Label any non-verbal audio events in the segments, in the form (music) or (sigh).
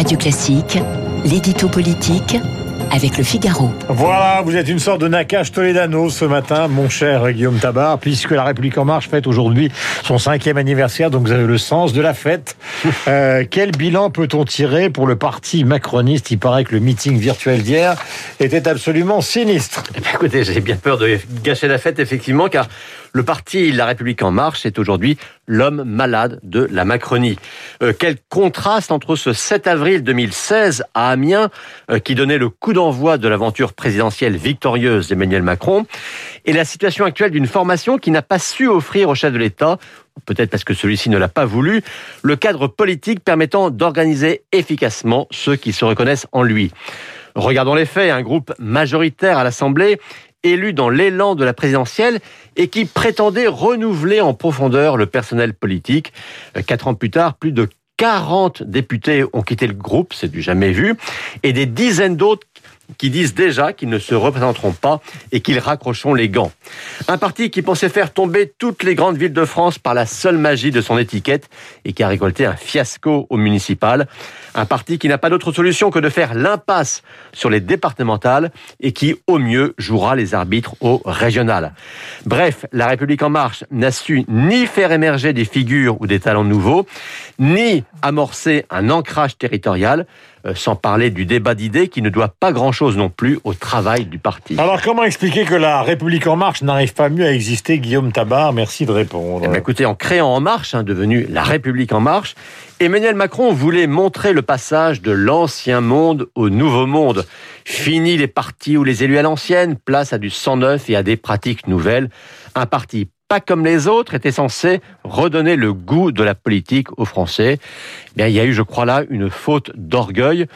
Radio Classique, l'édito politique avec le Figaro. Voilà, vous êtes une sorte de Nakash Toledano ce matin, mon cher Guillaume Tabar, puisque la République En Marche fête aujourd'hui son cinquième anniversaire, donc vous avez le sens de la fête. (laughs) Euh, quel bilan peut-on tirer pour le parti macroniste Il paraît que le meeting virtuel d'hier était absolument sinistre? Eh bien, écoutez, j'ai bien peur de gâcher la fête, effectivement, car le parti La République En Marche est aujourd'hui l'homme malade de la Macronie. Euh, quel contraste entre ce 7 avril 2016 à Amiens, euh, qui donnait le coup d'envoi de l'aventure présidentielle victorieuse d'Emmanuel Macron, et la situation actuelle d'une formation qui n'a pas su offrir au chef de l'État peut-être parce que celui-ci ne l'a pas voulu, le cadre politique permettant d'organiser efficacement ceux qui se reconnaissent en lui. Regardons les faits, un groupe majoritaire à l'Assemblée élu dans l'élan de la présidentielle et qui prétendait renouveler en profondeur le personnel politique. Euh, quatre ans plus tard, plus de 40 députés ont quitté le groupe, c'est du jamais vu, et des dizaines d'autres qui disent déjà qu'ils ne se représenteront pas et qu'ils raccrocheront les gants. Un parti qui pensait faire tomber toutes les grandes villes de France par la seule magie de son étiquette et qui a récolté un fiasco au municipal. Un parti qui n'a pas d'autre solution que de faire l'impasse sur les départementales et qui, au mieux, jouera les arbitres au régional. Bref, la République en marche n'a su ni faire émerger des figures ou des talents nouveaux, ni amorcer un ancrage territorial. Euh, sans parler du débat d'idées qui ne doit pas grand-chose non plus au travail du parti. Alors comment expliquer que la République en marche n'arrive pas mieux à exister Guillaume Tabar? Merci de répondre. Eh bien, écoutez, en créant En Marche, hein, devenu la République en marche, Emmanuel Macron voulait montrer le passage de l'ancien monde au nouveau monde. Fini les partis ou les élus à l'ancienne, place à du sang neuf et à des pratiques nouvelles. Un parti pas comme les autres, était censé redonner le goût de la politique aux Français. Eh bien, il y a eu, je crois là, une faute d'orgueil,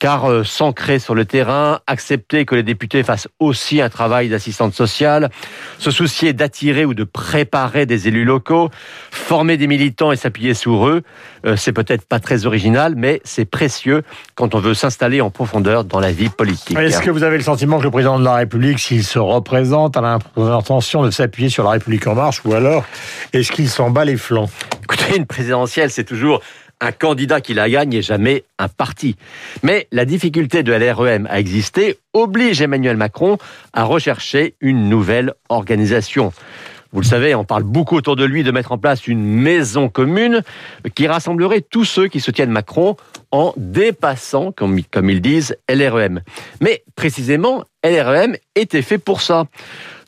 car euh, s'ancrer sur le terrain, accepter que les députés fassent aussi un travail d'assistante sociale, se soucier d'attirer ou de préparer des élus locaux, former des militants et s'appuyer sur eux, euh, c'est peut-être pas très original, mais c'est précieux quand on veut s'installer en profondeur dans la vie politique. Est-ce que vous avez le sentiment que le président de la République, s'il se représente, a l'intention de s'appuyer sur la République en marche, ou alors est-ce qu'il s'en bat les flancs? Écoutez, une présidentielle, c'est toujours un candidat qui la gagne et jamais un parti. Mais la difficulté de LREM à exister oblige Emmanuel Macron à rechercher une nouvelle organisation. Vous le savez, on parle beaucoup autour de lui de mettre en place une maison commune qui rassemblerait tous ceux qui soutiennent Macron en dépassant, comme, comme ils disent, LREM. Mais précisément, LREM était fait pour ça.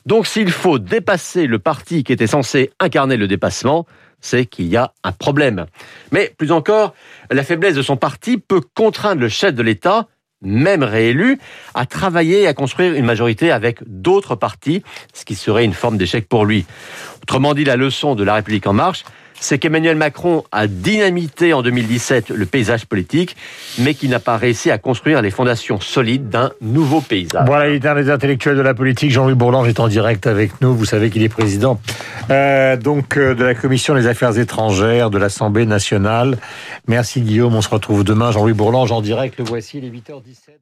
Donc s'il faut dépasser le parti qui était censé incarner le dépassement, c'est qu'il y a un problème. Mais plus encore, la faiblesse de son parti peut contraindre le chef de l'État, même réélu, à travailler et à construire une majorité avec d'autres partis, ce qui serait une forme d'échec pour lui. Autrement dit, la leçon de la République en marche, c'est qu'Emmanuel Macron a dynamité en 2017 le paysage politique, mais qu'il n'a pas réussi à construire les fondations solides d'un nouveau paysage. Voilà, il des intellectuels de la politique. Jean-Louis Bourlange est en direct avec nous. Vous savez qu'il est président euh, donc euh, de la Commission des affaires étrangères de l'Assemblée nationale. Merci Guillaume, on se retrouve demain. Jean-Louis Bourlange en direct. Le voici, il est 8h17.